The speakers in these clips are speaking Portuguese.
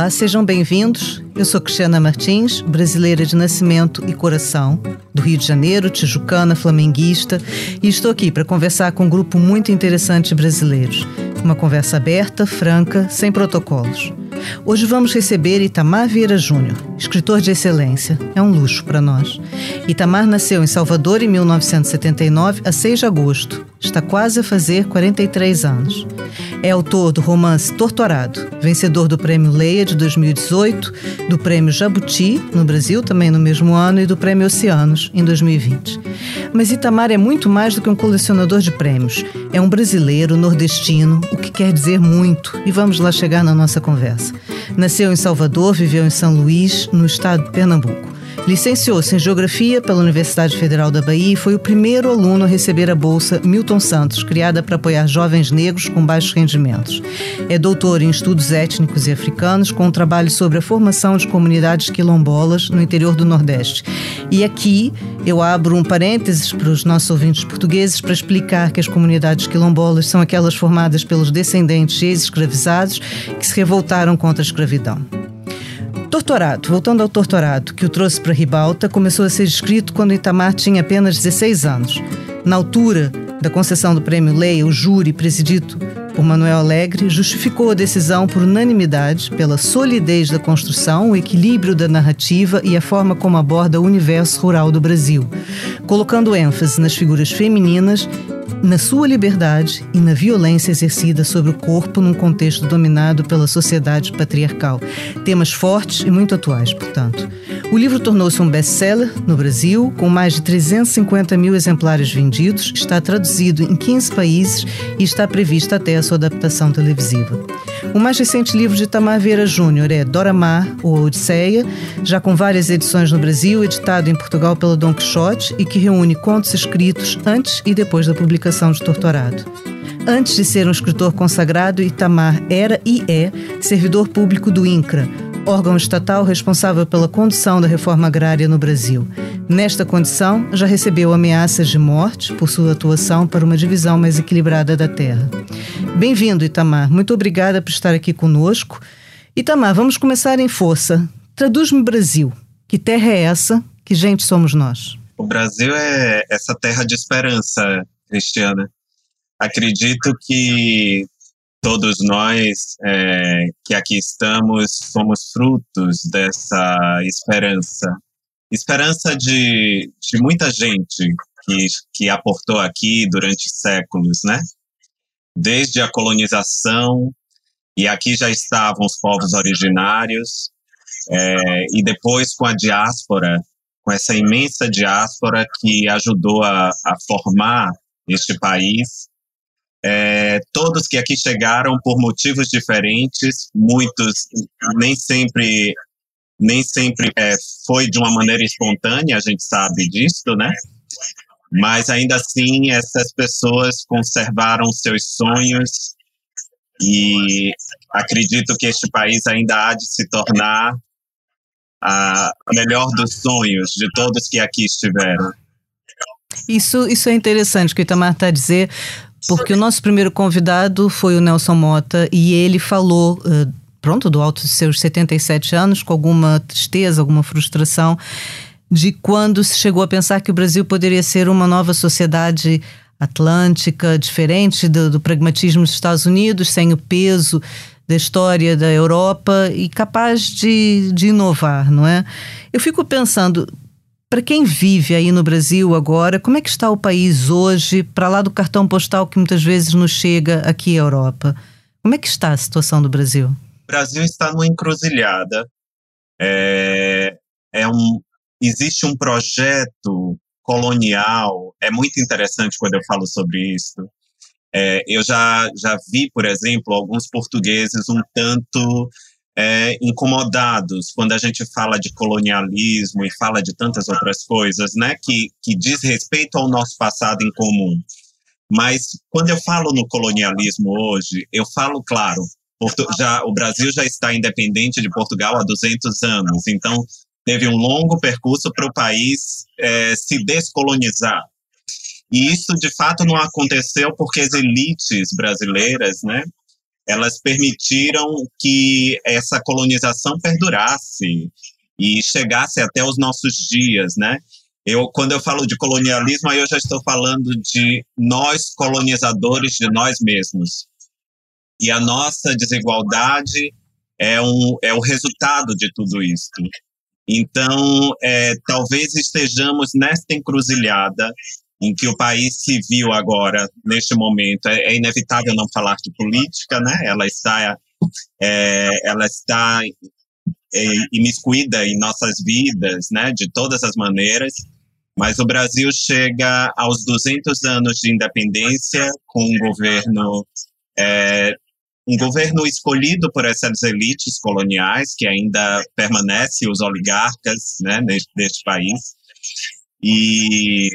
Olá, sejam bem-vindos. Eu sou Cristiana Martins, brasileira de nascimento e coração, do Rio de Janeiro, tijucana, flamenguista, e estou aqui para conversar com um grupo muito interessante de brasileiros. Uma conversa aberta, franca, sem protocolos. Hoje vamos receber Itamar Vieira Júnior, escritor de excelência. É um luxo para nós. Itamar nasceu em Salvador em 1979, a 6 de agosto. Está quase a fazer 43 anos. É autor do romance Torturado, vencedor do Prêmio Leia de 2018, do Prêmio Jabuti, no Brasil, também no mesmo ano, e do Prêmio Oceanos, em 2020. Mas Itamar é muito mais do que um colecionador de prêmios. É um brasileiro nordestino, o que quer dizer muito, e vamos lá chegar na nossa conversa. Nasceu em Salvador, viveu em São Luís, no estado de Pernambuco. Licenciou-se em Geografia pela Universidade Federal da Bahia e foi o primeiro aluno a receber a Bolsa Milton Santos, criada para apoiar jovens negros com baixos rendimentos. É doutor em Estudos Étnicos e Africanos, com um trabalho sobre a formação de comunidades quilombolas no interior do Nordeste. E aqui eu abro um parênteses para os nossos ouvintes portugueses para explicar que as comunidades quilombolas são aquelas formadas pelos descendentes ex-escravizados que se revoltaram contra a escravidão. Torturado, voltando ao Torturado, que o trouxe para Ribalta, começou a ser escrito quando Itamar tinha apenas 16 anos. Na altura da concessão do prêmio Leia, o júri, presidido por Manuel Alegre, justificou a decisão por unanimidade pela solidez da construção, o equilíbrio da narrativa e a forma como aborda o universo rural do Brasil, colocando ênfase nas figuras femininas na sua liberdade e na violência exercida sobre o corpo num contexto dominado pela sociedade patriarcal. Temas fortes e muito atuais, portanto. O livro tornou-se um best-seller no Brasil, com mais de 350 mil exemplares vendidos, está traduzido em 15 países e está prevista até a sua adaptação televisiva. O mais recente livro de Tamar Vieira Júnior é Dora Mar, ou Odisseia, já com várias edições no Brasil, editado em Portugal pela Don Quixote e que reúne contos escritos antes e depois da publicação de Torturado. Antes de ser um escritor consagrado, Itamar era e é servidor público do INCRA, órgão estatal responsável pela condução da reforma agrária no Brasil. Nesta condição, já recebeu ameaças de morte por sua atuação para uma divisão mais equilibrada da terra. Bem-vindo, Itamar. Muito obrigada por estar aqui conosco. Itamar, vamos começar em força. Traduz-me Brasil. Que terra é essa? Que gente somos nós? O Brasil é essa terra de esperança, Cristiana. Acredito que todos nós é, que aqui estamos somos frutos dessa esperança. Esperança de, de muita gente que, que aportou aqui durante séculos, né? Desde a colonização, e aqui já estavam os povos originários, é, e depois com a diáspora, com essa imensa diáspora que ajudou a, a formar este país, é, todos que aqui chegaram por motivos diferentes, muitos nem sempre nem sempre é, foi de uma maneira espontânea, a gente sabe disso, né? Mas ainda assim, essas pessoas conservaram seus sonhos e acredito que este país ainda há de se tornar a melhor dos sonhos de todos que aqui estiveram. Isso, isso é interessante que o Itamar está a dizer, porque o nosso primeiro convidado foi o Nelson Mota e ele falou, uh, pronto, do alto de seus 77 anos, com alguma tristeza, alguma frustração, de quando se chegou a pensar que o Brasil poderia ser uma nova sociedade atlântica, diferente do, do pragmatismo dos Estados Unidos, sem o peso da história da Europa e capaz de, de inovar, não é? Eu fico pensando, para quem vive aí no Brasil agora, como é que está o país hoje, para lá do cartão postal que muitas vezes nos chega aqui à Europa? Como é que está a situação do Brasil? O Brasil está numa encruzilhada. É, é um, existe um projeto colonial, é muito interessante quando eu falo sobre isso. É, eu já, já vi, por exemplo, alguns portugueses um tanto é, incomodados quando a gente fala de colonialismo e fala de tantas outras coisas, né, que, que diz respeito ao nosso passado em comum. Mas quando eu falo no colonialismo hoje, eu falo, claro, Porto, já, o Brasil já está independente de Portugal há 200 anos, então teve um longo percurso para o país é, se descolonizar. E isso, de fato, não aconteceu porque as elites brasileiras, né, elas permitiram que essa colonização perdurasse e chegasse até os nossos dias, né? Eu, quando eu falo de colonialismo, aí eu já estou falando de nós colonizadores de nós mesmos. E a nossa desigualdade é, um, é o resultado de tudo isso. Então, é, talvez estejamos nesta encruzilhada em que o país se viu agora, neste momento. É, é inevitável não falar de política, né? Ela está, é, ela está é, imiscuída em nossas vidas, né? De todas as maneiras. Mas o Brasil chega aos 200 anos de independência com um governo é, um governo escolhido por essas elites coloniais que ainda permanece os oligarcas né, neste, neste país e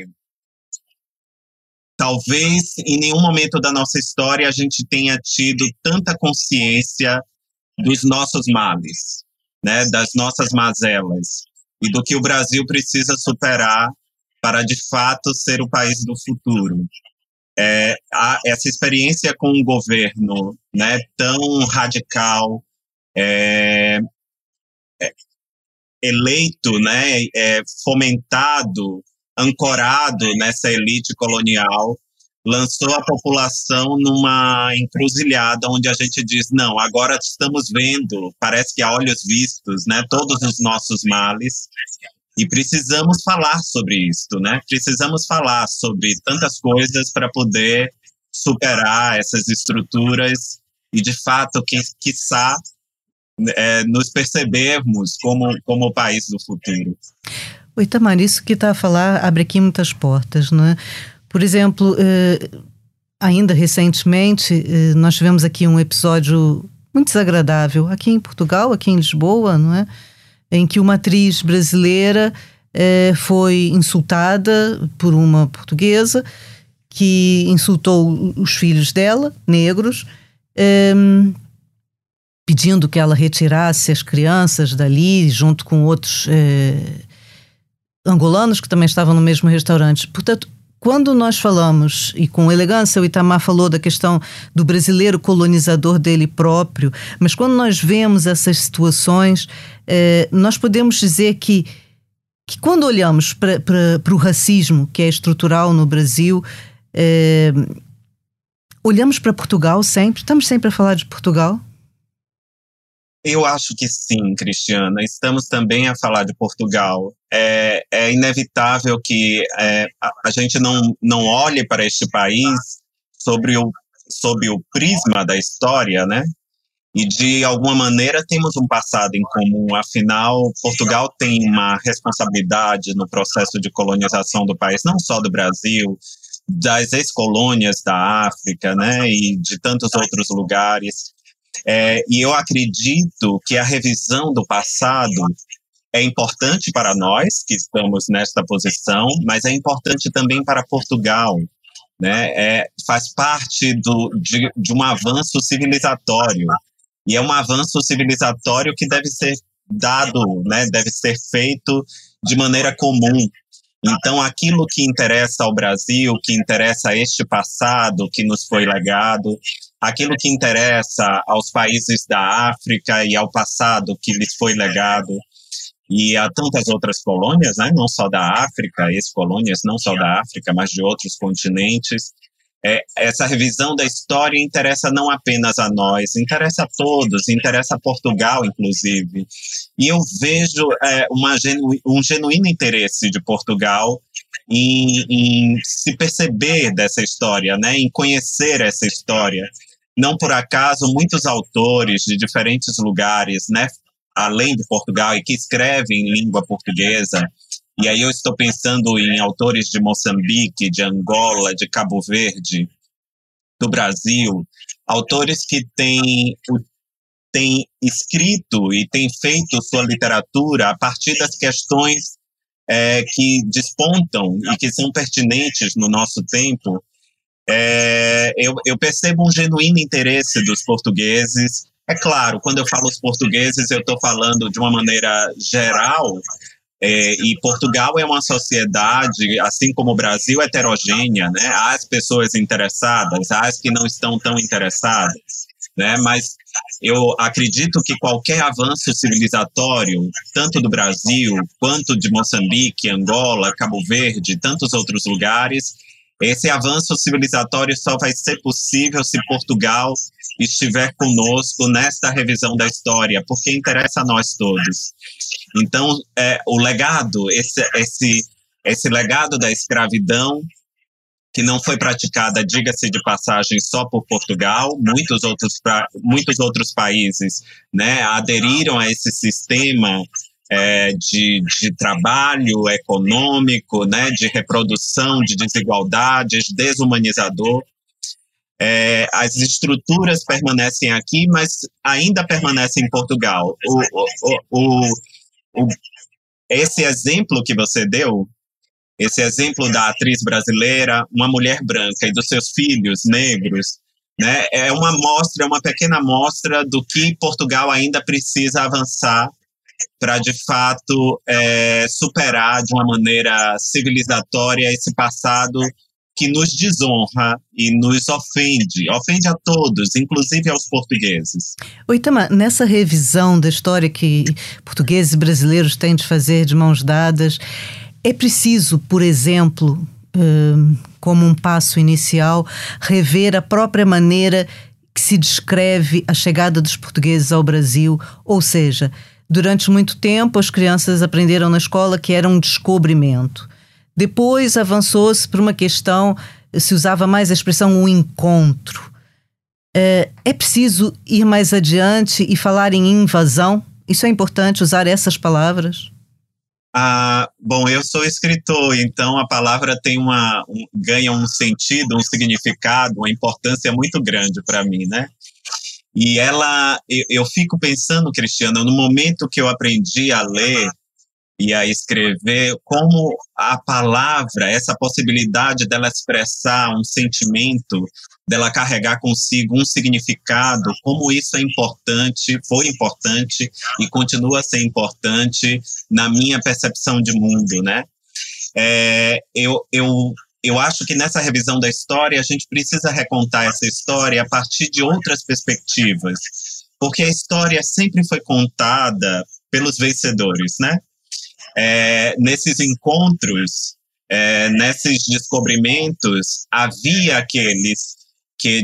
talvez em nenhum momento da nossa história a gente tenha tido tanta consciência dos nossos males, né, das nossas mazelas e do que o Brasil precisa superar para de fato ser o país do futuro. É, a, essa experiência com um governo né, tão radical, é, é, eleito, né, é, fomentado, ancorado nessa elite colonial, lançou a população numa encruzilhada onde a gente diz não, agora estamos vendo, parece que a olhos vistos, né, todos os nossos males e precisamos falar sobre isso, né? Precisamos falar sobre tantas coisas para poder superar essas estruturas e, de fato, que, quiçá, é, nos percebermos como, como o país do futuro. O Itamar, isso que está a falar abre aqui muitas portas, não é? Por exemplo, eh, ainda recentemente, eh, nós tivemos aqui um episódio muito desagradável aqui em Portugal, aqui em Lisboa, não é? em que uma atriz brasileira eh, foi insultada por uma portuguesa que insultou os filhos dela, negros, eh, pedindo que ela retirasse as crianças dali, junto com outros eh, angolanos que também estavam no mesmo restaurante. Portanto, quando nós falamos, e com elegância o Itamar falou da questão do brasileiro colonizador dele próprio, mas quando nós vemos essas situações, eh, nós podemos dizer que, que quando olhamos para o racismo que é estrutural no Brasil, eh, olhamos para Portugal sempre, estamos sempre a falar de Portugal, eu acho que sim, Cristiana. Estamos também a falar de Portugal. É, é inevitável que é, a, gente não, não olhe para este país sobre o, sobre o prisma da história, né? E de alguma maneira temos um passado em comum. Afinal, Portugal tem uma responsabilidade no processo de colonização do país, não só do Brasil, das ex-colônias da África, né? E de tantos outros lugares. É, e eu acredito que a revisão do passado é importante para nós que estamos nesta posição, mas é importante também para Portugal. Né? É, faz parte do, de, de um avanço civilizatório. E é um avanço civilizatório que deve ser dado, né, deve ser feito de maneira comum. Então, aquilo que interessa ao Brasil, que interessa a este passado que nos foi legado, aquilo que interessa aos países da África e ao passado que lhes foi legado, e a tantas outras colônias, né, não só da África, ex-colônias não só da África, mas de outros continentes. É, essa revisão da história interessa não apenas a nós, interessa a todos, interessa a Portugal, inclusive. E eu vejo é, uma genu, um genuíno interesse de Portugal em, em, se perceber dessa história, né, em conhecer essa história. Não por acaso, muitos autores de diferentes lugares, né, além de Portugal, e que escrevem em língua portuguesa, e aí eu estou pensando em autores de Moçambique, de Angola, de Cabo Verde, do Brasil, autores que têm, têm escrito e têm feito sua literatura a partir das questões é, que despontam e que são pertinentes no nosso tempo é, eu, eu percebo um genuíno interesse dos portugueses. É claro, quando eu falo os portugueses, eu estou falando de uma maneira geral, é, e Portugal é uma sociedade, assim como o Brasil, heterogênea, né? Há as pessoas interessadas, há as que não estão tão interessadas. né? Mas eu acredito que qualquer avanço civilizatório, tanto do Brasil quanto de Moçambique, Angola, Cabo Verde, tantos outros lugares, esse avanço civilizatório só vai ser possível se Portugal estiver conosco nesta revisão da história, porque interessa a nós todos. Então, é, o legado, esse, esse, esse legado da escravidão, que não foi praticada, diga-se de passagem, só por Portugal, muitos outros, pra, muitos outros países né, aderiram a esse sistema é, de, de trabalho econômico, né, de reprodução de desigualdades, desumanizador. É, as estruturas permanecem aqui, mas ainda permanecem em Portugal. O, o, o, esse exemplo que você deu, esse exemplo da atriz brasileira, uma mulher branca e dos seus filhos negros, né, é uma mostra, é uma pequena mostra do que Portugal ainda precisa avançar para de fato é, superar de uma maneira civilizatória esse passado que nos desonra e nos ofende, ofende a todos, inclusive aos portugueses. Oitama, nessa revisão da história que portugueses e brasileiros têm de fazer de mãos dadas, é preciso, por exemplo, hum, como um passo inicial, rever a própria maneira que se descreve a chegada dos portugueses ao Brasil, ou seja, Durante muito tempo, as crianças aprenderam na escola que era um descobrimento. Depois avançou-se por uma questão, se usava mais a expressão um encontro. É, é preciso ir mais adiante e falar em invasão? Isso é importante usar essas palavras? Ah, bom, eu sou escritor, então a palavra tem uma um, ganha um sentido, um significado, uma importância muito grande para mim, né? E ela, eu, eu fico pensando, Cristiana, no momento que eu aprendi a ler e a escrever, como a palavra, essa possibilidade dela expressar um sentimento, dela carregar consigo um significado, como isso é importante, foi importante e continua a ser importante na minha percepção de mundo, né? É, eu, eu eu acho que nessa revisão da história a gente precisa recontar essa história a partir de outras perspectivas, porque a história sempre foi contada pelos vencedores, né? É, nesses encontros, é, nesses descobrimentos, havia aqueles que,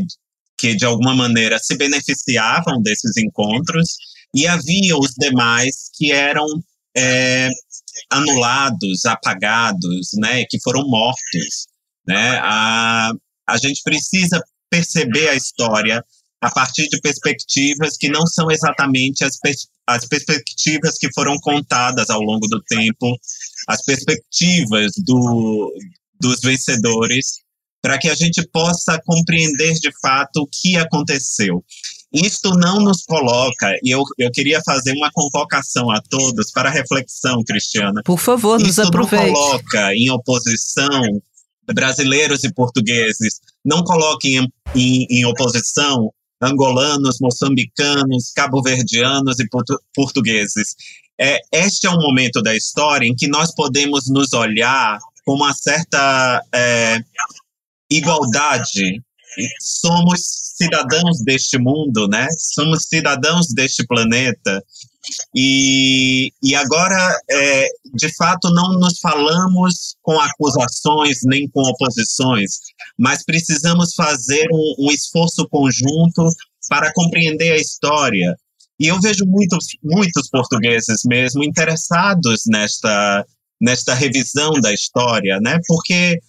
que de alguma maneira se beneficiavam desses encontros e havia os demais que eram é, anulados, apagados, né, que foram mortos. Né? A, a gente precisa perceber a história a partir de perspectivas que não são exatamente as, pers as perspectivas que foram contadas ao longo do tempo, as perspectivas do, dos vencedores, para que a gente possa compreender de fato o que aconteceu. Isto não nos coloca, e eu, eu queria fazer uma convocação a todos para reflexão, Cristiana. Por favor, nos Isto aproveite. não coloca em oposição brasileiros e portugueses. Não coloquem em, em, em oposição angolanos, moçambicanos, cabo-verdianos e portu portugueses. É, este é um momento da história em que nós podemos nos olhar com uma certa é, igualdade. Somos cidadãos deste mundo, né? Somos cidadãos deste planeta e, e agora, é, de fato, não nos falamos com acusações nem com oposições, mas precisamos fazer um, um esforço conjunto para compreender a história. E eu vejo muitos, muitos portugueses mesmo interessados nesta, nesta revisão da história, né? Porque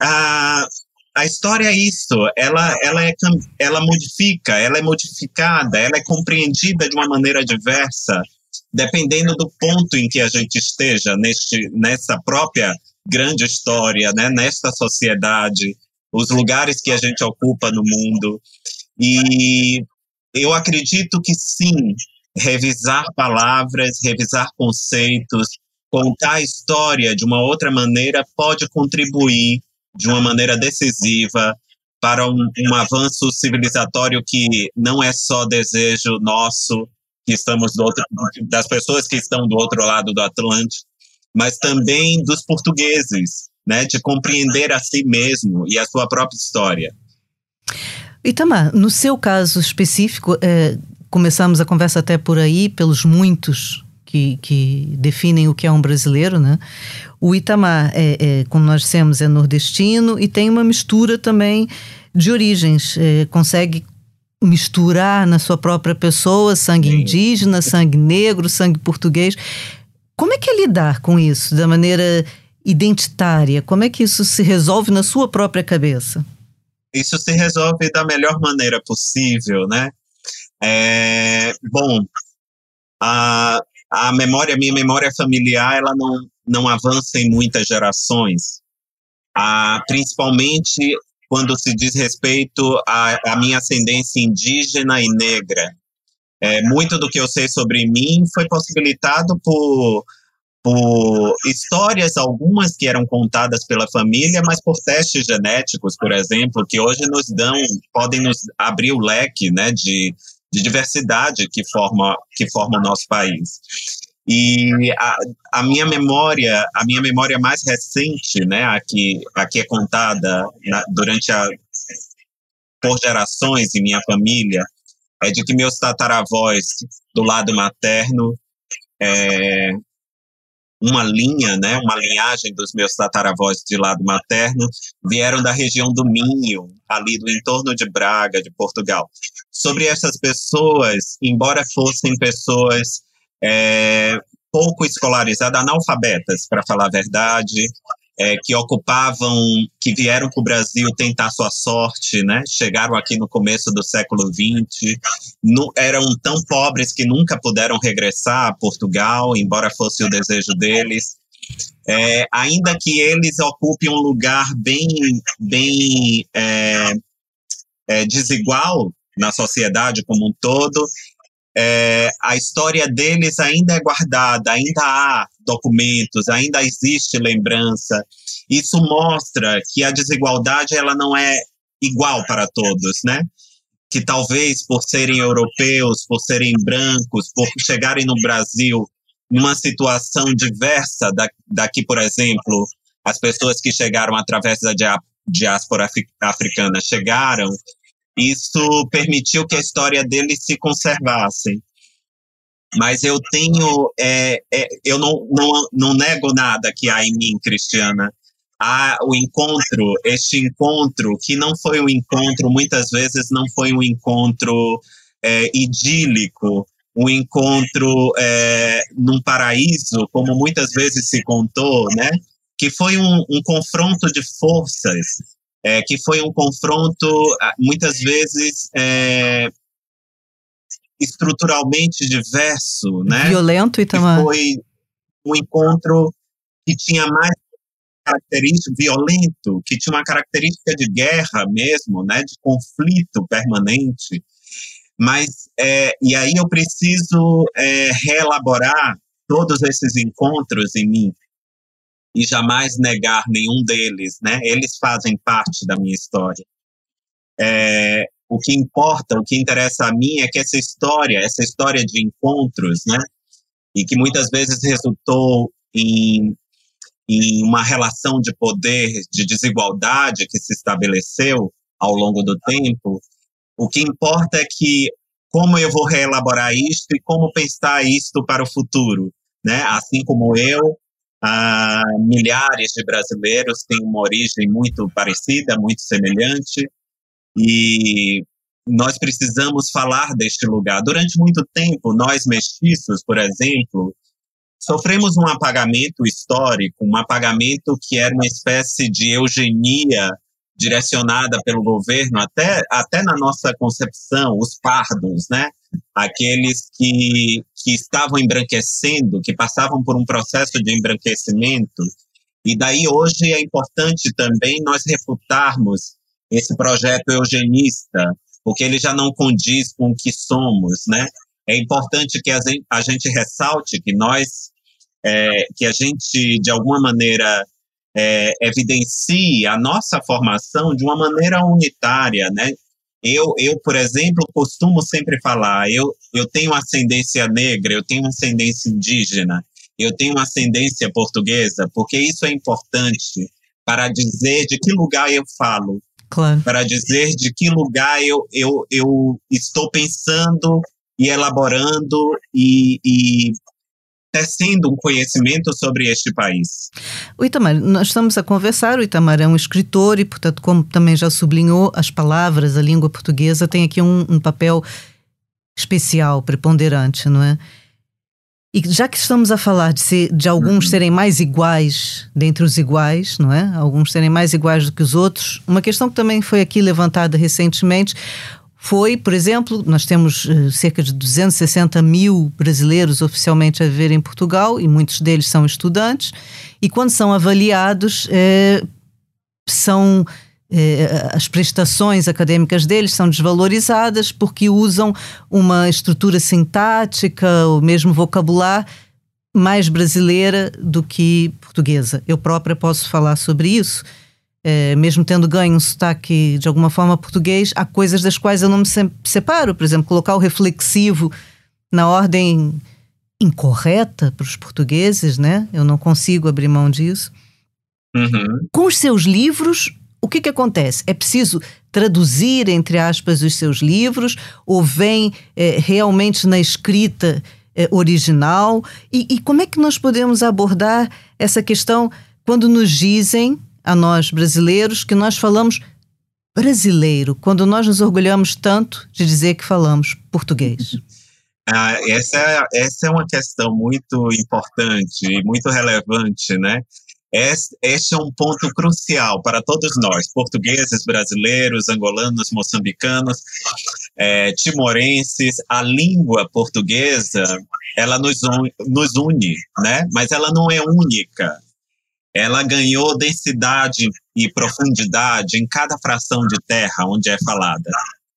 a, a história é isso, ela, ela, é, ela modifica, ela é modificada, ela é compreendida de uma maneira diversa, dependendo do ponto em que a gente esteja neste, nessa própria grande história, né, nesta sociedade, os lugares que a gente ocupa no mundo. E eu acredito que sim, revisar palavras, revisar conceitos, contar a história de uma outra maneira pode contribuir de uma maneira decisiva para um, um, avanço civilizatório que não é só desejo nosso, que estamos do outro, das pessoas que estão do outro lado do Atlântico, mas também dos portugueses, né, de compreender a si mesmo e a sua própria história. Itamar, no seu caso específico, é, começamos a conversa até por aí, pelos muitos que, que definem o que é um brasileiro, né? O Itamar, é, é, como nós dissemos, é nordestino e tem uma mistura também de origens. É, consegue misturar na sua própria pessoa sangue Sim. indígena, sangue negro, sangue português. Como é que é lidar com isso da maneira identitária? Como é que isso se resolve na sua própria cabeça? Isso se resolve da melhor maneira possível, né? É, bom, a, a memória, minha memória familiar, ela não, não avança em muitas gerações. Ah, principalmente quando se diz respeito à, à minha ascendência indígena e negra. É, muito do que eu sei sobre mim foi possibilitado por, por histórias, algumas que eram contadas pela família, mas por testes genéticos, por exemplo, que hoje nos dão, podem nos abrir o leque né, de, de diversidade que forma, que forma o nosso país. E a, a, minha memória, a minha memória mais recente, né, aqui, aqui é contada na, durante a por gerações em minha família, é de que meus tataravós do lado materno, é, uma linha, né, uma linhagem dos meus tataravós de lado materno, vieram da região do Minho, ali do entorno de Braga, de Portugal. Sobre essas pessoas, embora fossem pessoas é, pouco escolarizadas, analfabetas, para falar a verdade, é, que ocupavam, que vieram para o Brasil tentar sua sorte, né? Chegaram aqui no começo do século XX, no, eram tão pobres que nunca puderam regressar a Portugal, embora fosse o desejo deles. É, ainda que eles ocupem um lugar bem, bem é, é desigual na sociedade como um todo, é, a história deles ainda é guardada, ainda há documentos, ainda existe lembrança. Isso mostra que a desigualdade ela não é igual para todos, né? Que talvez por serem europeus, por serem brancos, por chegarem no Brasil numa situação diversa da, daqui, por exemplo, as pessoas que chegaram através da diáspora africana chegaram isso permitiu que a história deles se conservasse. Mas eu tenho, é, é, eu não, não, não nego nada que há em mim, Cristiana. Há o encontro, este encontro, que não foi um encontro, muitas vezes não foi um encontro é, idílico, um encontro é, num paraíso, como muitas vezes se contou, né? Que foi um, um confronto de forças é, que foi um confronto, muitas vezes, é, estruturalmente diverso, né? Violento e também. Foi um encontro que tinha mais característica violento, que tinha uma característica de guerra mesmo, né? De conflito permanente. Mas, é, e aí eu preciso é, reelaborar todos esses encontros em mim e jamais negar nenhum deles, né? Eles fazem parte da minha história. É, o que importa, o que interessa a mim é que essa história, essa história de encontros, né? E que muitas vezes resultou em, em uma relação de poder, de desigualdade que se estabeleceu ao longo do tempo. O que importa é que como eu vou reelaborar isto e como pensar isto para o futuro, né? Assim como eu, ah, milhares de brasileiros têm uma origem muito parecida, muito semelhante, e nós precisamos falar deste lugar. Durante muito tempo, nós mestiços, por exemplo, sofremos um apagamento histórico, um apagamento que era uma espécie de eugenia direcionada pelo governo, até, até na nossa concepção, os pardos, né? aqueles que, que estavam embranquecendo, que passavam por um processo de embranquecimento. E daí hoje é importante também nós refutarmos esse projeto eugenista, porque ele já não condiz com o que somos, né? É importante que a gente, ressalte que nós, é, que a gente, de alguma maneira, é, evidencie a nossa formação de uma maneira unitária, né? Eu, eu, por exemplo, costumo sempre falar, eu, eu tenho ascendência negra, eu tenho ascendência indígena, eu tenho ascendência portuguesa, porque isso é importante para dizer de que lugar eu falo. Claro. para dizer de que lugar eu, eu, eu estou pensando e elaborando e, e tecendo um conhecimento sobre este país. O Itamar, nós estamos a conversar, o Itamar é um escritor e, portanto, como também já sublinhou, as palavras, a língua portuguesa tem aqui um, um papel especial, preponderante, não é? E já que estamos a falar de, ser, de alguns uhum. serem mais iguais dentre os iguais, não é? Alguns serem mais iguais do que os outros, uma questão que também foi aqui levantada recentemente foi, por exemplo, nós temos uh, cerca de 260 mil brasileiros oficialmente a viver em Portugal e muitos deles são estudantes, e quando são avaliados, eh, são eh, as prestações acadêmicas deles são desvalorizadas porque usam uma estrutura sintática, o mesmo vocabulário mais brasileira do que portuguesa. Eu própria posso falar sobre isso. É, mesmo tendo ganho um sotaque de alguma forma português, há coisas das quais eu não me separo. Por exemplo, colocar o reflexivo na ordem incorreta para os portugueses, né? Eu não consigo abrir mão disso. Uhum. Com os seus livros, o que, que acontece? É preciso traduzir, entre aspas, os seus livros, ou vem é, realmente na escrita é, original? E, e como é que nós podemos abordar essa questão quando nos dizem, a nós brasileiros, que nós falamos brasileiro, quando nós nos orgulhamos tanto de dizer que falamos português? Ah, essa, é, essa é uma questão muito importante e muito relevante, né? Este é um ponto crucial para todos nós, portugueses, brasileiros, angolanos, moçambicanos, é, timorenses. A língua portuguesa, ela nos, un, nos une, né? Mas ela não é única. Ela ganhou densidade e profundidade em cada fração de terra onde é falada.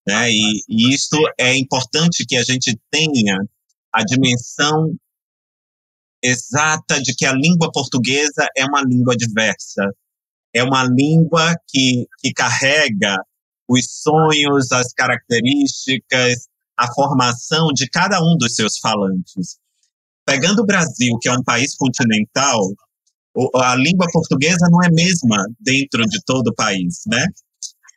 Né? E, e é importante que a gente tenha a dimensão exata de que a língua portuguesa é uma língua diversa, é uma língua que, que carrega os sonhos, as características, a formação de cada um dos seus falantes. Pegando o Brasil, que é um país continental, a língua portuguesa não é mesma dentro de todo o país, né?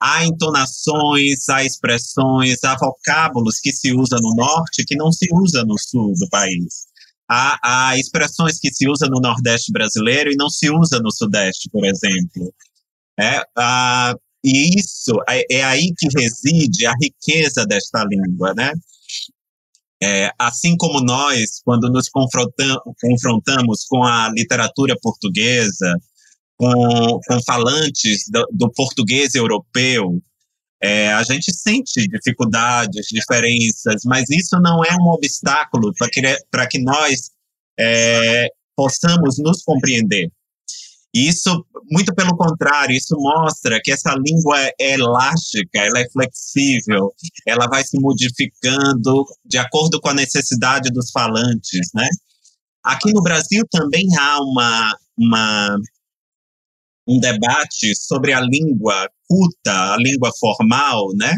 Há entonações, há expressões, há vocábulos que se usa no norte que não se usa no sul do país há, há expressões que se usa no Nordeste brasileiro e não se usa no Sudeste, por exemplo. É, a, e isso é, é aí que reside a riqueza desta língua, né? É, assim como nós, quando nos confrontamos com a literatura portuguesa, com, com falantes do, do português europeu, é, a gente sente dificuldades, diferenças, mas isso não é um obstáculo para que, que nós é, possamos nos compreender. Isso, muito pelo contrário, isso mostra que essa língua é elástica, ela é flexível, ela vai se modificando de acordo com a necessidade dos falantes, né? Aqui no Brasil também há uma, uma um debate sobre a língua culta, a língua formal, né?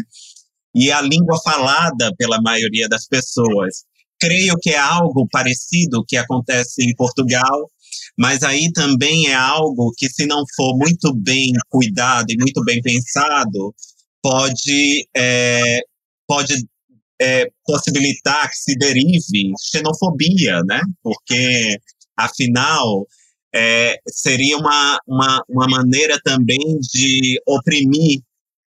E a língua falada pela maioria das pessoas. Creio que é algo parecido que acontece em Portugal, mas aí também é algo que, se não for muito bem cuidado e muito bem pensado, pode, é, pode é, possibilitar que se derive xenofobia, né? Porque, afinal, é, seria uma, uma, uma maneira também de oprimir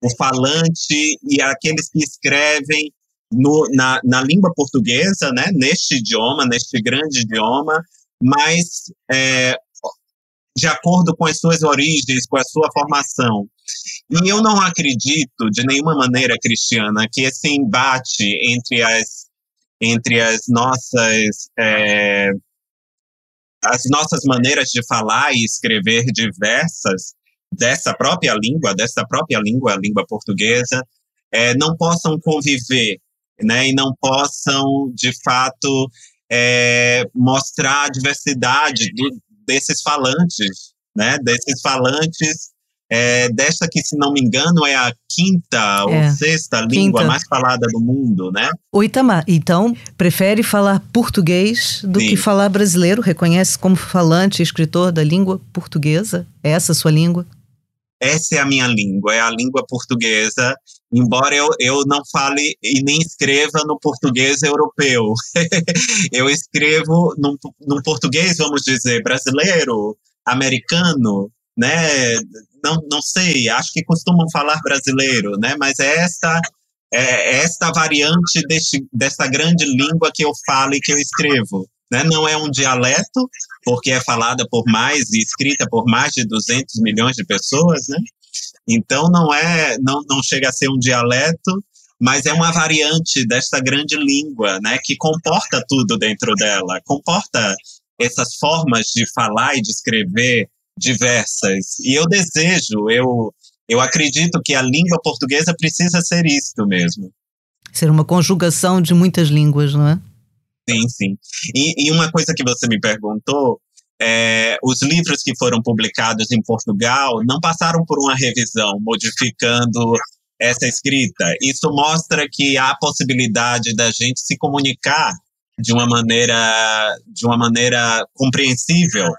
o falante e aqueles que escrevem no, na, na língua portuguesa, né, neste idioma, neste grande idioma, mas é, de acordo com as suas origens, com a sua formação. E eu não acredito de nenhuma maneira, Cristiana, que esse embate entre as, entre as nossas é, as nossas maneiras de falar e escrever diversas dessa própria língua, dessa própria língua, a língua portuguesa, é, não possam conviver, né, e não possam, de fato, é, mostrar a diversidade do, desses falantes, né, desses falantes é, desta que, se não me engano, é a quinta é, ou sexta língua mais falada do mundo, né? O Itamar, então, prefere falar português do Sim. que falar brasileiro? Reconhece como falante e escritor da língua portuguesa? É essa a sua língua? essa é a minha língua, é a língua portuguesa, embora eu, eu não fale e nem escreva no português europeu. eu escrevo num, num português, vamos dizer, brasileiro, americano, né? Não, não sei, acho que costumam falar brasileiro, né? Mas é esta é esta variante deste, desta grande língua que eu falo e que eu escrevo. Né? Não é um dialeto, porque é falada por mais e escrita por mais de 200 milhões de pessoas, né? Então não é, não, não chega a ser um dialeto, mas é uma variante desta grande língua, né? Que comporta tudo dentro dela, comporta essas formas de falar e de escrever diversas. E eu desejo, eu eu acredito que a língua portuguesa precisa ser isto mesmo. Ser uma conjugação de muitas línguas, não é? Sim, sim. E, e uma coisa que você me perguntou, é, os livros que foram publicados em Portugal não passaram por uma revisão, modificando essa escrita. Isso mostra que há a possibilidade da gente se comunicar de uma maneira, de uma maneira compreensível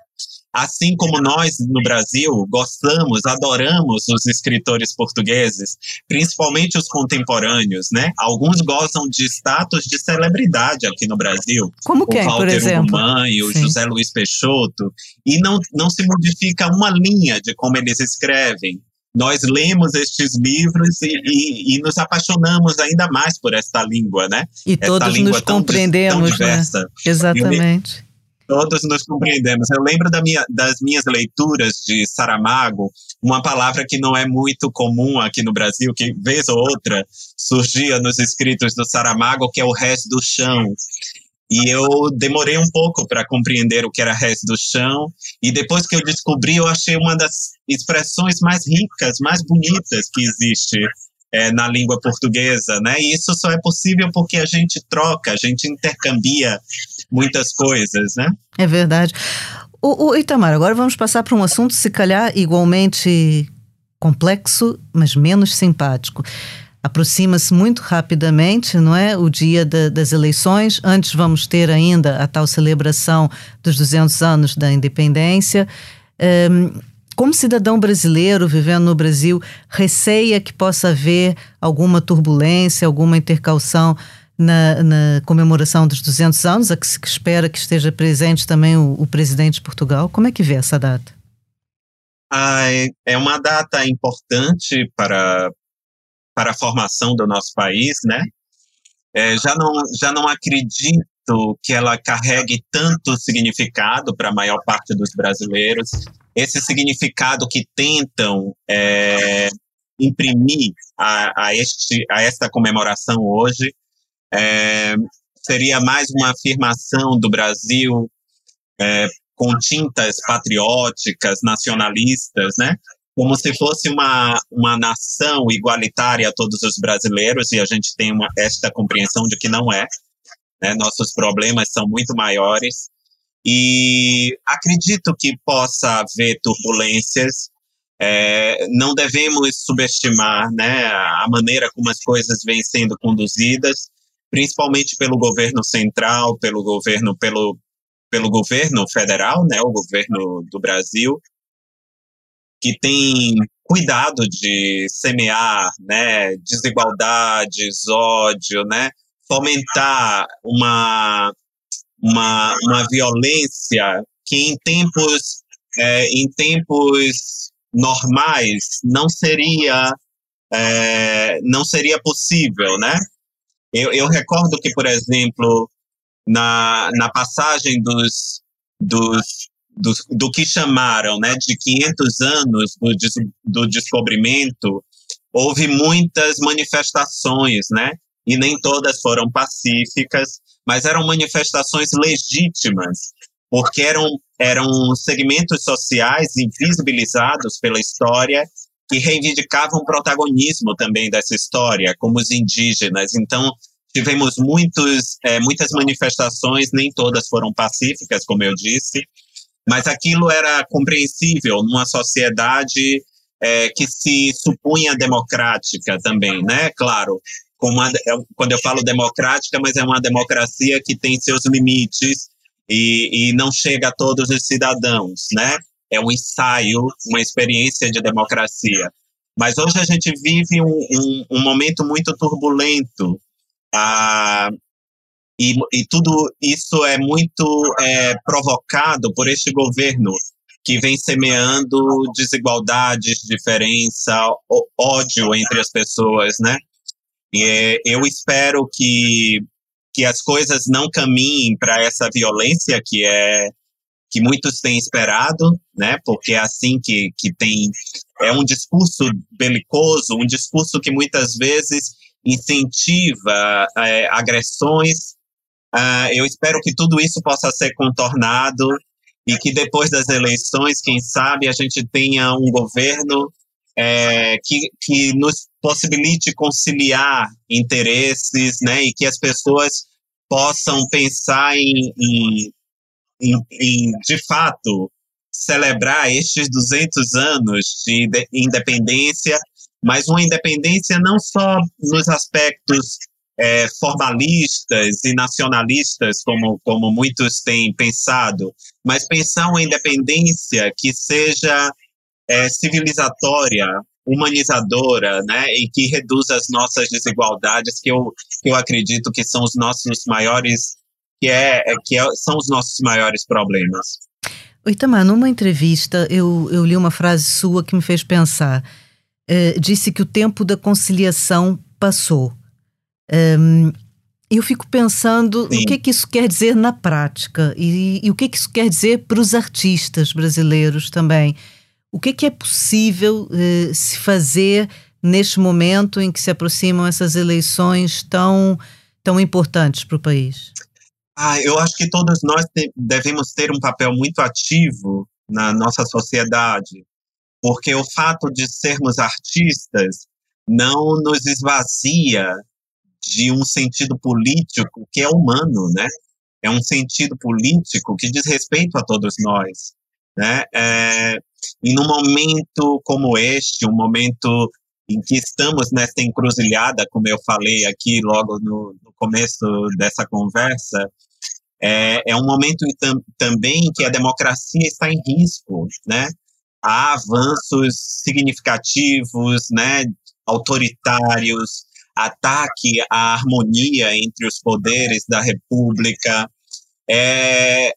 Assim como nós no Brasil gostamos, adoramos os escritores portugueses, principalmente os contemporâneos, né? Alguns gozam de status de celebridade aqui no Brasil. Como que o Walter por exemplo? Ugumãe, o Sim. José Luiz Peixoto, e não, não se modifica uma linha de como eles escrevem. Nós lemos estes livros e, e, e nos apaixonamos ainda mais por esta língua, né? E esta todos nos compreendemos, né? Exatamente todos nos compreendemos. Eu lembro da minha, das minhas leituras de Saramago, uma palavra que não é muito comum aqui no Brasil, que vez ou outra surgia nos escritos do Saramago, que é o resto do chão. E eu demorei um pouco para compreender o que era resto do chão, e depois que eu descobri, eu achei uma das expressões mais ricas, mais bonitas que existe é, na língua portuguesa, né? E isso só é possível porque a gente troca, a gente intercambia muitas coisas, né? É verdade. O, o Itamar, agora vamos passar para um assunto, se calhar, igualmente complexo, mas menos simpático. Aproxima-se muito rapidamente, não é? O dia de, das eleições. Antes vamos ter ainda a tal celebração dos 200 anos da independência. Um, como cidadão brasileiro vivendo no Brasil, receia que possa haver alguma turbulência, alguma intercalção na, na, comemoração dos 200 anos, a que se espera que esteja presente também o, o presidente de Portugal. Como é que vê essa data? Ah, é uma data importante para, para a formação do nosso país, né? É, já, não, já não acredito que ela carregue tanto significado para a maior parte dos brasileiros. Esse significado que tentam é, imprimir a, a, este, a esta comemoração hoje é, seria mais uma afirmação do Brasil é, com tintas patrióticas, nacionalistas, né? Como se fosse uma, uma nação igualitária a todos os brasileiros, e a gente tem uma, esta compreensão de que não é. Né? Nossos problemas são muito maiores. E acredito que possa haver turbulências. É, não devemos subestimar né, a maneira como as coisas vêm sendo conduzidas principalmente pelo governo central, pelo governo, pelo, pelo governo federal, né, o governo do Brasil, que tem cuidado de semear, né, desigualdades, ódio, né, fomentar uma, uma, uma violência que em tempos, é, em tempos normais não seria é, não seria possível, né? Eu, eu recordo que, por exemplo, na, na passagem dos, dos, do, do que chamaram né, de 500 anos do, do descobrimento, houve muitas manifestações, né? E nem todas foram pacíficas, mas eram manifestações legítimas, porque eram, eram segmentos sociais invisibilizados pela história que reivindicavam protagonismo também dessa história, como os indígenas. Então, tivemos muitos, é, muitas manifestações, nem todas foram pacíficas, como eu disse, mas aquilo era compreensível numa sociedade é, que se supunha democrática também, né? Claro, uma, é, quando eu falo democrática, mas é uma democracia que tem seus limites e, e não chega a todos os cidadãos, né? É um ensaio, uma experiência de democracia. Mas hoje a gente vive um, um, um momento muito turbulento. Ah, e, e, tudo isso é muito é, provocado por este governo que vem semeando desigualdades, diferença, ódio entre as pessoas, né? E é, eu espero que, que as coisas não caminhem para essa violência que é que muitos têm esperado, né? Porque é assim que, que tem é um discurso belicoso, um discurso que muitas vezes incentiva é, agressões. Uh, eu espero que tudo isso possa ser contornado e que depois das eleições, quem sabe, a gente tenha um governo é, que, que nos possibilite conciliar interesses, né, e que as pessoas possam pensar em, em, em, em de fato, celebrar estes 200 anos de independência, mas uma independência não só nos aspectos é, formalistas e nacionalistas, como, como muitos têm pensado, mas pensar uma independência que seja é, civilizatória, humanizadora, né, e que reduza as nossas desigualdades, que eu, que eu acredito que são os nossos maiores, que, é, que é, são os nossos maiores problemas. Itamar, numa entrevista, eu, eu li uma frase sua que me fez pensar. Uh, disse que o tempo da conciliação passou. Um, eu fico pensando Sim. o que, que isso quer dizer na prática e, e o que, que isso quer dizer para os artistas brasileiros também. O que, que é possível uh, se fazer neste momento em que se aproximam essas eleições tão, tão importantes para o país? Ah, eu acho que todos nós devemos ter um papel muito ativo na nossa sociedade, porque o fato de sermos artistas não nos esvazia de um sentido político que é humano, né? É um sentido político que diz respeito a todos nós, né? É, e num momento como este, um momento em que estamos nessa encruzilhada, como eu falei aqui logo no, no começo dessa conversa, é, é um momento tam, também que a democracia está em risco, né? Há avanços significativos, né, autoritários, ataque à harmonia entre os poderes da República, é,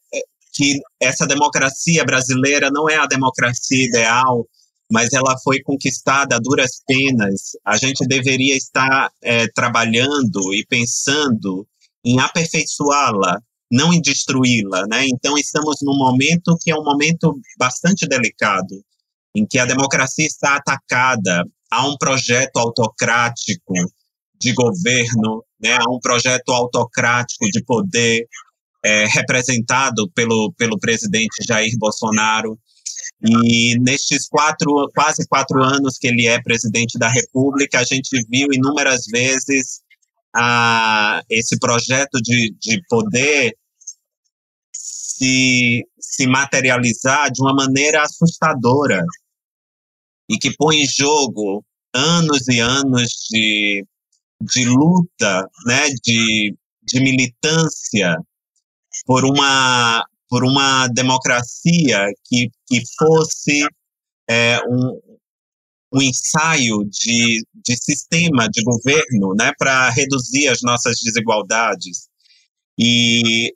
que essa democracia brasileira não é a democracia ideal, mas ela foi conquistada a duras penas. A gente deveria estar é, trabalhando e pensando em aperfeiçoá-la, não em destruí-la, né? Então estamos num momento que é um momento bastante delicado, em que a democracia está atacada, há um projeto autocrático de governo, né, um projeto autocrático de poder é, representado pelo, pelo presidente Jair Bolsonaro. E nestes quatro, quase quatro anos que ele é presidente da República, a gente viu inúmeras vezes a, esse projeto de, de poder se, materializar de uma maneira assustadora e que põe em jogo anos e anos de, de luta, né, de, de militância por uma, por uma democracia que, que fosse é, um, um ensaio de, de sistema de governo né, para reduzir as nossas desigualdades. E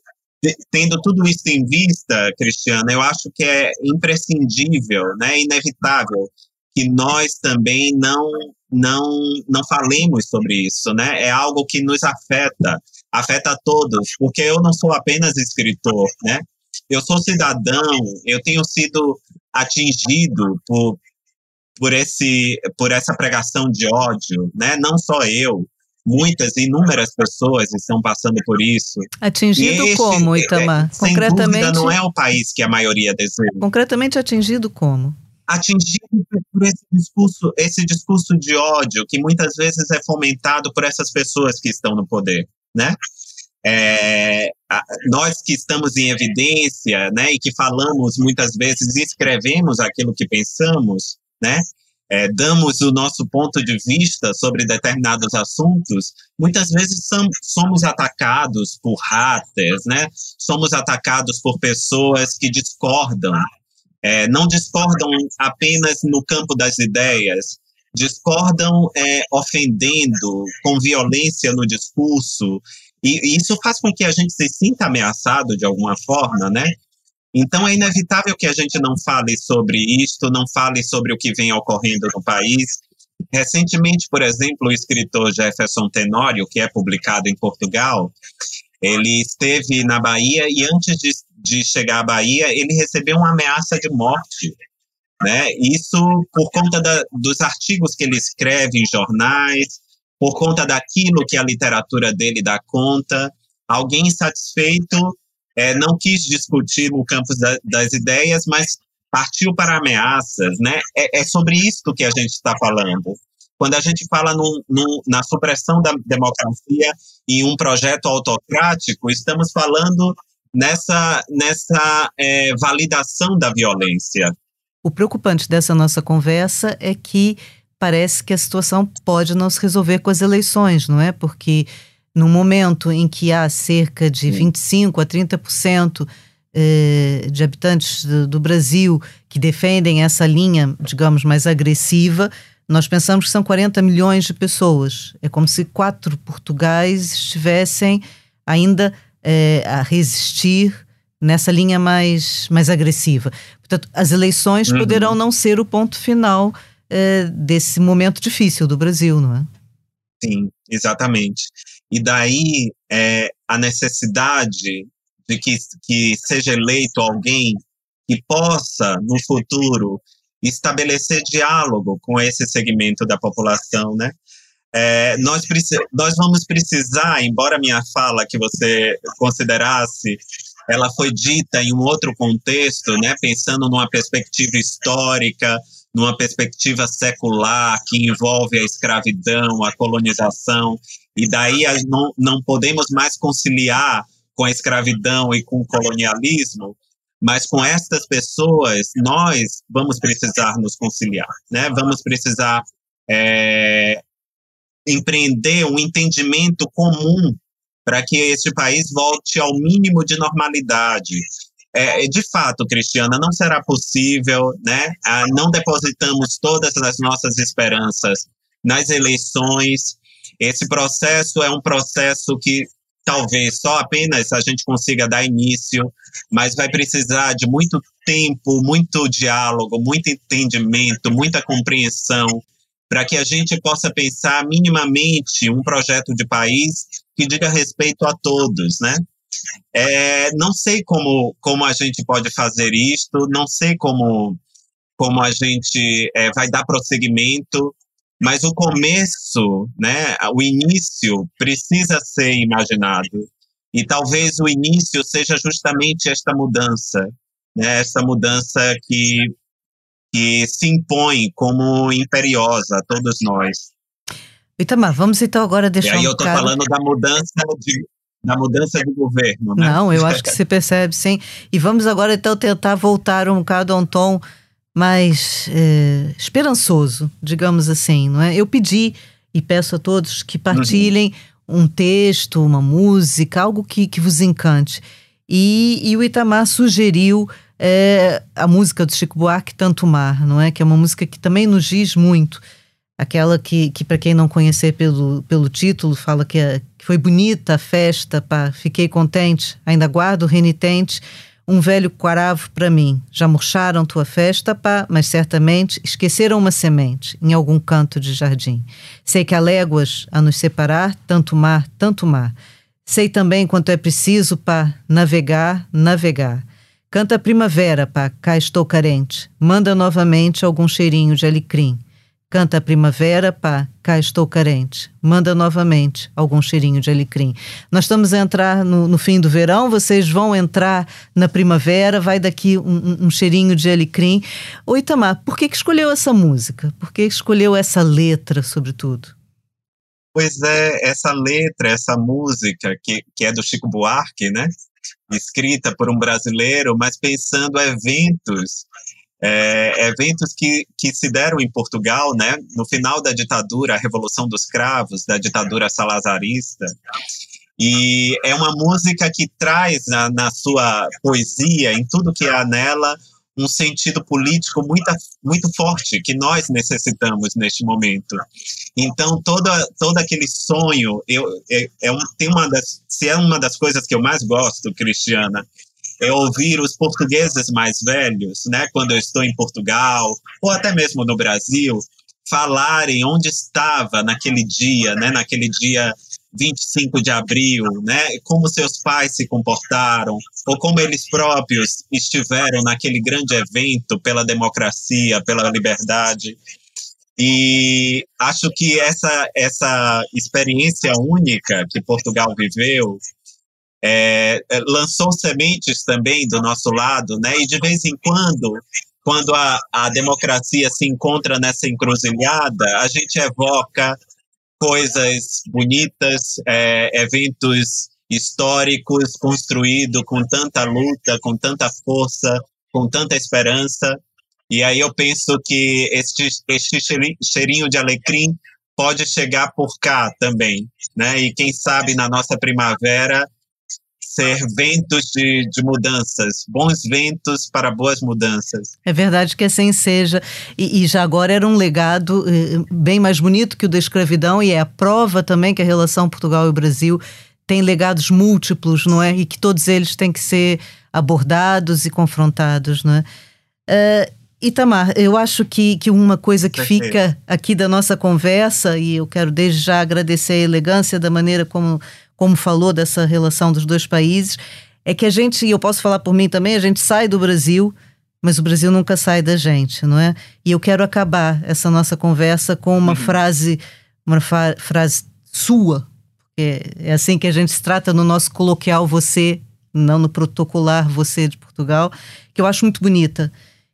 tendo tudo isso em vista, Cristiana, eu acho que é imprescindível, né, inevitável que nós também não não não falemos sobre isso, né? É algo que nos afeta, afeta a todos, porque eu não sou apenas escritor, né? Eu sou cidadão, eu tenho sido atingido por por esse por essa pregação de ódio, né? Não só eu, muitas, inúmeras pessoas estão passando por isso. Atingido este, como, é, Itamar? É, Concretamente, dúvida, não é o país que a maioria deseja. Concretamente atingido como? Atingido por esse discurso, esse discurso de ódio que muitas vezes é fomentado por essas pessoas que estão no poder, né? É, nós que estamos em evidência, né, e que falamos muitas vezes, escrevemos aquilo que pensamos, né? É, damos o nosso ponto de vista sobre determinados assuntos, muitas vezes somos atacados por haters, né? Somos atacados por pessoas que discordam é, não discordam apenas no campo das ideias, discordam é, ofendendo, com violência no discurso, e, e, isso faz com que a gente se sinta ameaçado de alguma forma, né? Então é inevitável que a gente não fale sobre isto, não fale sobre o que vem ocorrendo no país. Recentemente, por exemplo, o escritor Jefferson Tenório, que é publicado em Portugal, ele esteve na Bahia e antes de, de chegar à Bahia, ele recebeu uma ameaça de morte. Né? Isso por conta da, dos artigos que ele escreve em jornais, por conta daquilo que a literatura dele dá conta. Alguém insatisfeito é, não quis discutir no campo da, das ideias, mas partiu para ameaças, né? É, é sobre isso que a gente está falando. Quando a gente fala na supressão da democracia e um projeto autocrático, estamos falando nessa, nessa é, validação da violência. O preocupante dessa nossa conversa é que parece que a situação pode não se resolver com as eleições, não é? Porque no momento em que há cerca de 25 a 30% eh, de habitantes do, do, Brasil que defendem essa linha, digamos, mais agressiva, nós pensamos que são 40 milhões de pessoas. É como se quatro Portugais estivessem ainda eh, a resistir nessa linha mais, mais agressiva. Portanto, as eleições uhum. poderão não ser o ponto final eh, desse momento difícil do Brasil, não é? Sim, exatamente. E daí é, a necessidade de que, que seja eleito alguém que possa, no futuro, estabelecer diálogo com esse segmento da população, né? É, nós, nós vamos precisar, embora minha fala que você considerasse, ela foi dita em um outro contexto, né? Pensando numa perspectiva histórica, numa perspectiva secular que envolve a escravidão, a colonização, e daí não, não podemos mais conciliar com a escravidão e com o colonialismo, mas com estas pessoas nós vamos precisar nos conciliar, né? Vamos precisar é, empreender um entendimento comum para que este país volte ao mínimo de normalidade, é, de fato, Cristiana, não será possível, né? Ah, não depositamos todas as nossas esperanças nas eleições. Esse processo é um processo que talvez só apenas a gente consiga dar início, mas vai precisar de muito tempo, muito diálogo, muito entendimento, muita compreensão, para que a gente possa pensar minimamente um projeto de país que diga respeito a todos, né? É, não sei como, como a gente pode fazer isto, não sei como, como a gente é, vai dar prosseguimento, mas o começo, né, o início precisa ser imaginado. E talvez o início seja justamente esta mudança, né, essa mudança que, que se impõe como imperiosa a todos nós. Itamar, vamos então agora deixar E aí eu estou cara... falando da mudança de, da mudança de governo, né? Não, eu acho que se percebe, sim. E vamos agora então tentar voltar um bocado a um tom mais é, esperançoso, digamos assim, não é? Eu pedi e peço a todos que partilhem uhum. um texto, uma música, algo que, que vos encante. E, e o Itamar sugeriu é, a música do Chico Buarque, Tanto Mar, não é? Que é uma música que também nos diz muito aquela que, que para quem não conhecer pelo, pelo título, fala que, é, que foi bonita a festa, pá, fiquei contente, ainda guardo renitente um velho quaravo para mim. Já murcharam tua festa, pá, mas certamente esqueceram uma semente em algum canto de jardim. Sei que há léguas a nos separar, tanto mar, tanto mar. Sei também quanto é preciso, pá, navegar, navegar. Canta primavera, pá, cá estou carente. Manda novamente algum cheirinho de alecrim. Canta a primavera, pá, cá estou carente. Manda novamente algum cheirinho de alecrim. Nós estamos a entrar no, no fim do verão, vocês vão entrar na primavera, vai daqui um, um cheirinho de alecrim. Ô Itamar, por que, que escolheu essa música? Por que escolheu essa letra, sobretudo? Pois é, essa letra, essa música, que, que é do Chico Buarque, né? Escrita por um brasileiro, mas pensando eventos é, eventos que, que se deram em Portugal, né, no final da ditadura, a Revolução dos Cravos, da ditadura salazarista. E é uma música que traz na, na sua poesia, em tudo que há nela, um sentido político muito, muito forte que nós necessitamos neste momento. Então, toda, todo aquele sonho, eu, é, é um, tem uma das, se é uma das coisas que eu mais gosto, Cristiana, é ouvir os portugueses mais velhos, né, quando eu estou em Portugal, ou até mesmo no Brasil, falarem onde estava naquele dia, né, naquele dia 25 de abril, né? Como seus pais se comportaram, ou como eles próprios estiveram naquele grande evento pela democracia, pela liberdade. E acho que essa, essa experiência única que Portugal viveu é, é, lançou sementes também do nosso lado, né? E de vez em quando, quando a, a democracia se encontra nessa encruzilhada, a gente evoca coisas bonitas, é, eventos históricos construídos com tanta luta, com tanta força, com tanta esperança. E aí eu penso que este, este cheirinho de alecrim pode chegar por cá também, né? E quem sabe na nossa primavera ser ventos de, de mudanças, bons ventos para boas mudanças. É verdade que assim seja. E, e já agora era um legado eh, bem mais bonito que o da escravidão, e é a prova também que a relação Portugal e Brasil tem legados múltiplos, não é? E que todos eles têm que ser abordados e confrontados, não é? Uh, Itamar, eu acho que, que uma coisa que fica aqui da nossa conversa, e eu quero desde já agradecer a elegância da maneira como como falou dessa relação dos dois países, é que a gente, e eu posso falar por mim também, a gente sai do Brasil, mas o Brasil nunca sai da gente, não é? E eu quero acabar essa nossa conversa com uma uhum. frase, uma frase sua, é, é assim que a gente se trata no nosso coloquial você, não no protocolar você de Portugal, que eu acho muito bonita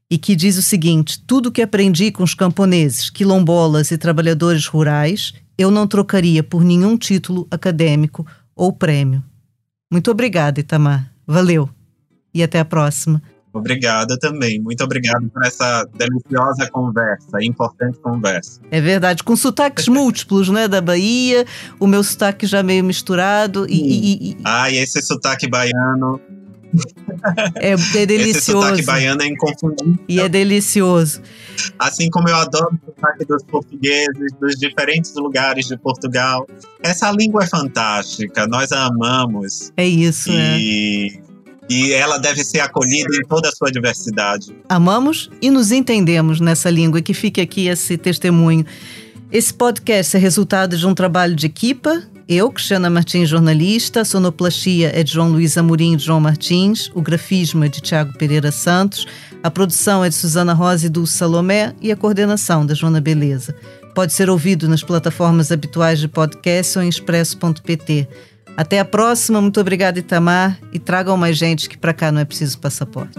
e que diz o seguinte: tudo que aprendi com os camponeses, quilombolas e trabalhadores rurais eu não trocaria por nenhum título acadêmico ou prêmio. Muito obrigada, Itamar. Valeu. E até a próxima. Obrigada também. Muito obrigado por essa deliciosa conversa, importante conversa. É verdade, com sotaques múltiplos, né? Da Bahia, o meu sotaque já meio misturado. E, e, e... Ah, e esse sotaque baiano é, é delicioso. Esse sotaque baiano é inconfundível. E é delicioso. Assim como eu adoro o sotaque dos portugueses, dos diferentes lugares de Portugal. Essa língua é fantástica, nós a amamos. É isso, e... É. E ela deve ser acolhida em toda a sua diversidade. Amamos e nos entendemos nessa língua, que fique aqui esse testemunho. Esse podcast é resultado de um trabalho de equipa. Eu, Cristiana Martins, jornalista, sonoplastia é de João Luiz Amorim e João Martins, o grafismo é de Tiago Pereira Santos, a produção é de Suzana Rosa e Dulce Salomé. E a coordenação da Joana Beleza. Pode ser ouvido nas plataformas habituais de podcast ou em expresso.pt. Até a próxima, muito obrigada Itamar. E tragam mais gente que para cá não é preciso passaporte.